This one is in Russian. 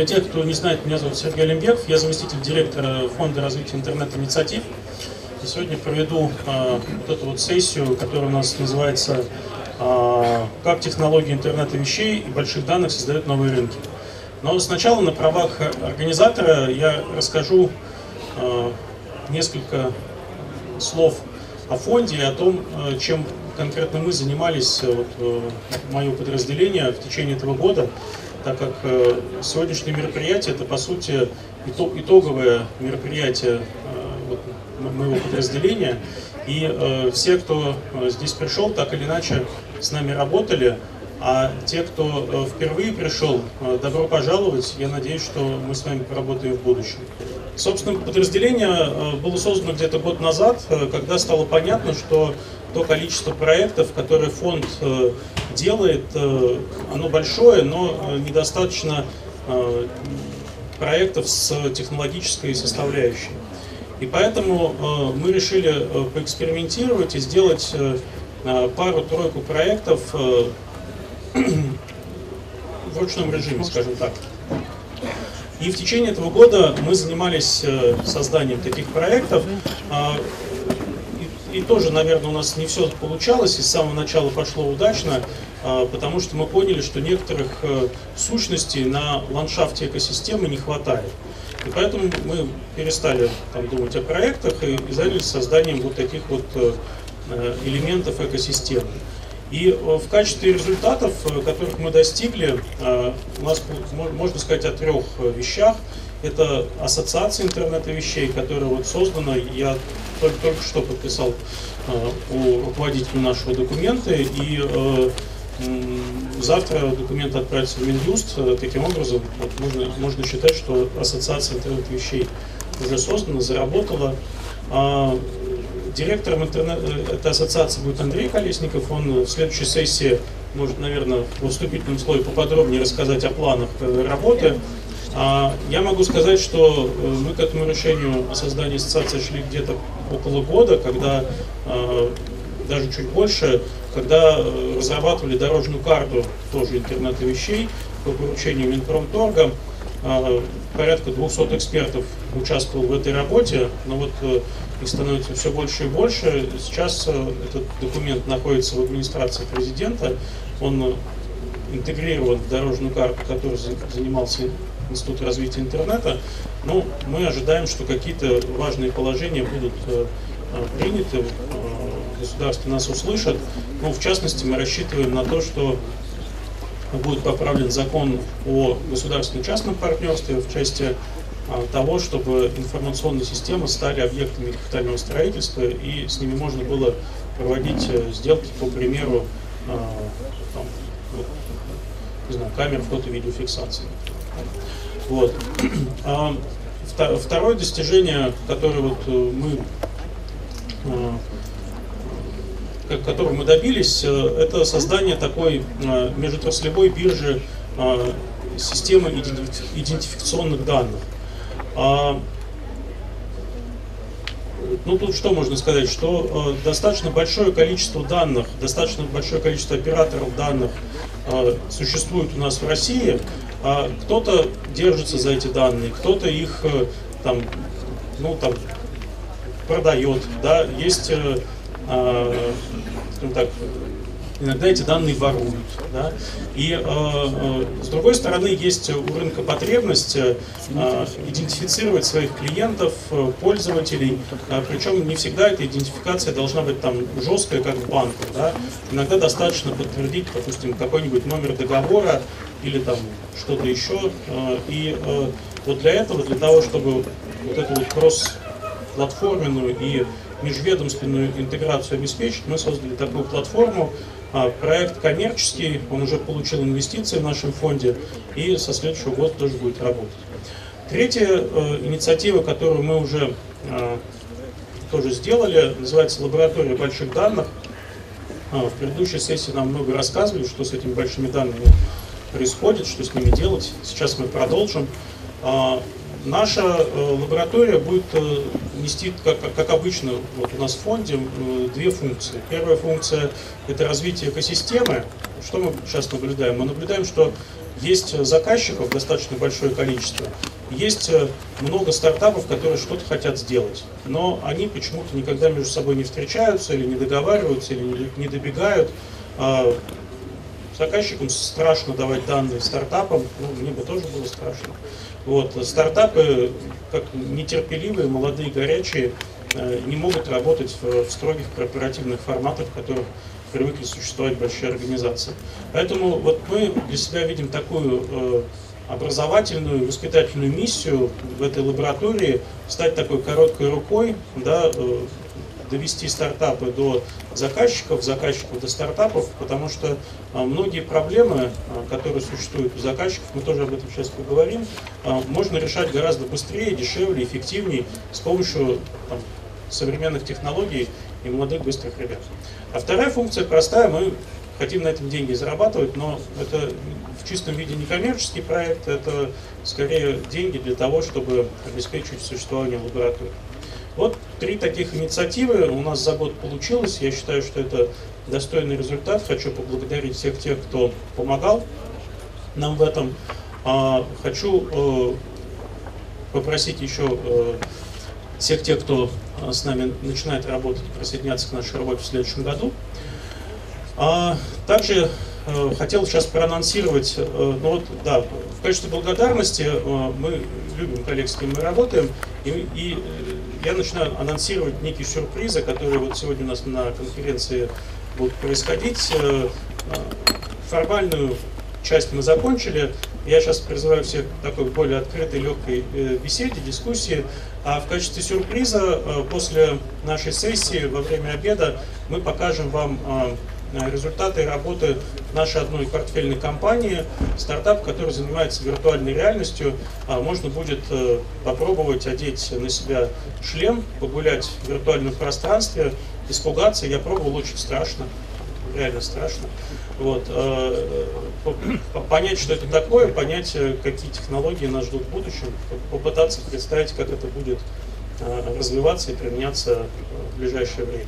Для тех, кто не знает, меня зовут Сергей Олимбеков, я заместитель директора Фонда развития интернет-инициатив. И сегодня проведу э, вот эту вот сессию, которая у нас называется э, «Как технологии интернета вещей и больших данных создают новые рынки». Но сначала на правах организатора я расскажу э, несколько слов о фонде и о том, чем конкретно мы занимались, вот, мое подразделение в течение этого года, так как сегодняшнее мероприятие это по сути итоговое мероприятие вот, моего подразделения. И все, кто здесь пришел, так или иначе с нами работали, а те, кто э, впервые пришел, э, добро пожаловать. Я надеюсь, что мы с вами поработаем в будущем. Собственно, подразделение э, было создано где-то год назад, когда стало понятно, что то количество проектов, которые фонд делает, оно большое, но недостаточно проектов с технологической составляющей. И поэтому мы решили поэкспериментировать и сделать пару-тройку проектов в ручном режиме, скажем так. И в течение этого года мы занимались э, созданием таких проектов. А, и, тоже, наверное, у нас не все получалось, и с самого начала пошло удачно, а, потому что мы поняли, что некоторых э, сущностей на ландшафте экосистемы не хватает. И поэтому мы перестали там, думать о проектах и, и занялись созданием вот таких вот э, элементов экосистемы. И э, в качестве результатов, э, которых мы достигли, э, у нас можно сказать о трех вещах. Это ассоциация интернета вещей, которая вот создана, я только, только что подписал у руководителя нашего документа, и завтра документ отправится в Минюст. Таким образом, вот можно, можно считать, что ассоциация интернет вещей уже создана, заработала. Директором э, этой ассоциации будет Андрей Колесников. Он в следующей сессии может, наверное, в вступительном слое поподробнее рассказать о планах э, работы. А я могу сказать, что э, мы к этому решению о создании ассоциации шли где-то около года, когда даже чуть больше, когда разрабатывали дорожную карту тоже интернета вещей по поручению Минпромторга. Порядка 200 экспертов участвовал в этой работе, но вот их становится все больше и больше. Сейчас э, этот документ находится в администрации президента, он интегрирован в дорожную карту, которой занимался Институт развития интернета. Ну, мы ожидаем, что какие-то важные положения будут э, э, приняты, государство нас услышит. Ну, в частности, мы рассчитываем на то, что будет поправлен закон о государственно-частном партнерстве в части а, того, чтобы информационные системы стали объектами капитального строительства и с ними можно было проводить э, сделки по примеру а, там, не знаю, камер фото-видеофиксации. Вот. А, второе достижение, которое вот э, мы которого мы добились, э, это создание такой межотраслевой биржи системы идентификационных данных. А, ну тут что можно сказать, что э, достаточно большое количество данных, достаточно большое количество операторов данных э, существует у нас в России. А кто-то держится за эти данные, кто-то их э, там, ну там продает, да, есть, э, э, так, иногда эти данные воруют. Да? И э, с другой стороны, есть у рынка потребность э, идентифицировать своих клиентов, пользователей, э, причем не всегда эта идентификация должна быть там жесткая, как в банке. Да? Иногда достаточно подтвердить, допустим, какой-нибудь номер договора или там что-то еще. Э, и э, вот для этого, для того, чтобы вот эту вот кросс-платформенную и межведомственную интеграцию обеспечить, мы создали такую платформу, а, проект коммерческий, он уже получил инвестиции в нашем фонде и со следующего года тоже будет работать. Третья э, инициатива, которую мы уже э, тоже сделали, называется «Лаборатория больших данных». А, в предыдущей сессии нам много рассказывали, что с этими большими данными происходит, что с ними делать. Сейчас мы продолжим. А, Наша э, лаборатория будет э, нести, как, обычно вот у нас в фонде, две функции. Первая функция – это развитие экосистемы. Что мы сейчас наблюдаем? Мы наблюдаем, что есть заказчиков достаточно большое количество, есть э, много стартапов, которые что-то хотят сделать, но они почему-то никогда между собой не встречаются или не договариваются, или не добегают. Заказчикам страшно давать данные стартапам, ну, мне бы тоже было страшно. Вот, стартапы, как нетерпеливые, молодые, горячие, э, не могут работать в, в строгих корпоративных форматах, в которых привыкли существовать большие организации. Поэтому вот мы для себя видим такую э, образовательную, воспитательную миссию в этой лаборатории, стать такой короткой рукой, да, э, довести стартапы до заказчиков, заказчиков до стартапов, потому что а, многие проблемы, а, которые существуют у заказчиков, мы тоже об этом сейчас поговорим, а, можно решать гораздо быстрее, дешевле, эффективнее с помощью там, современных технологий и молодых быстрых ребят. А вторая функция простая, мы хотим на этом деньги зарабатывать, но это в чистом виде не коммерческий проект, это скорее деньги для того, чтобы обеспечивать существование лаборатории. Вот три таких инициативы у нас за год получилось. Я считаю, что это достойный результат. Хочу поблагодарить всех тех, кто помогал нам в этом. А, хочу э, попросить еще э, всех тех, кто э, с нами начинает работать, присоединяться к нашей работе в следующем году. А, также э, хотел сейчас проанонсировать, э, ну вот, да, в качестве благодарности э, мы любим коллег, с кем мы работаем, и, и я начинаю анонсировать некие сюрпризы, которые вот сегодня у нас на конференции будут происходить. Формальную часть мы закончили. Я сейчас призываю всех к такой более открытой, легкой беседе, дискуссии. А в качестве сюрприза после нашей сессии во время обеда мы покажем вам Э, результаты работы нашей одной портфельной компании, стартап, который занимается виртуальной реальностью. А, можно будет э, попробовать одеть на себя шлем, погулять в виртуальном пространстве, испугаться. Я пробовал, очень страшно, реально страшно. Вот. Э, понять, что это такое, понять, какие технологии нас ждут в будущем, попытаться представить, как это будет развиваться и применяться в ближайшее время.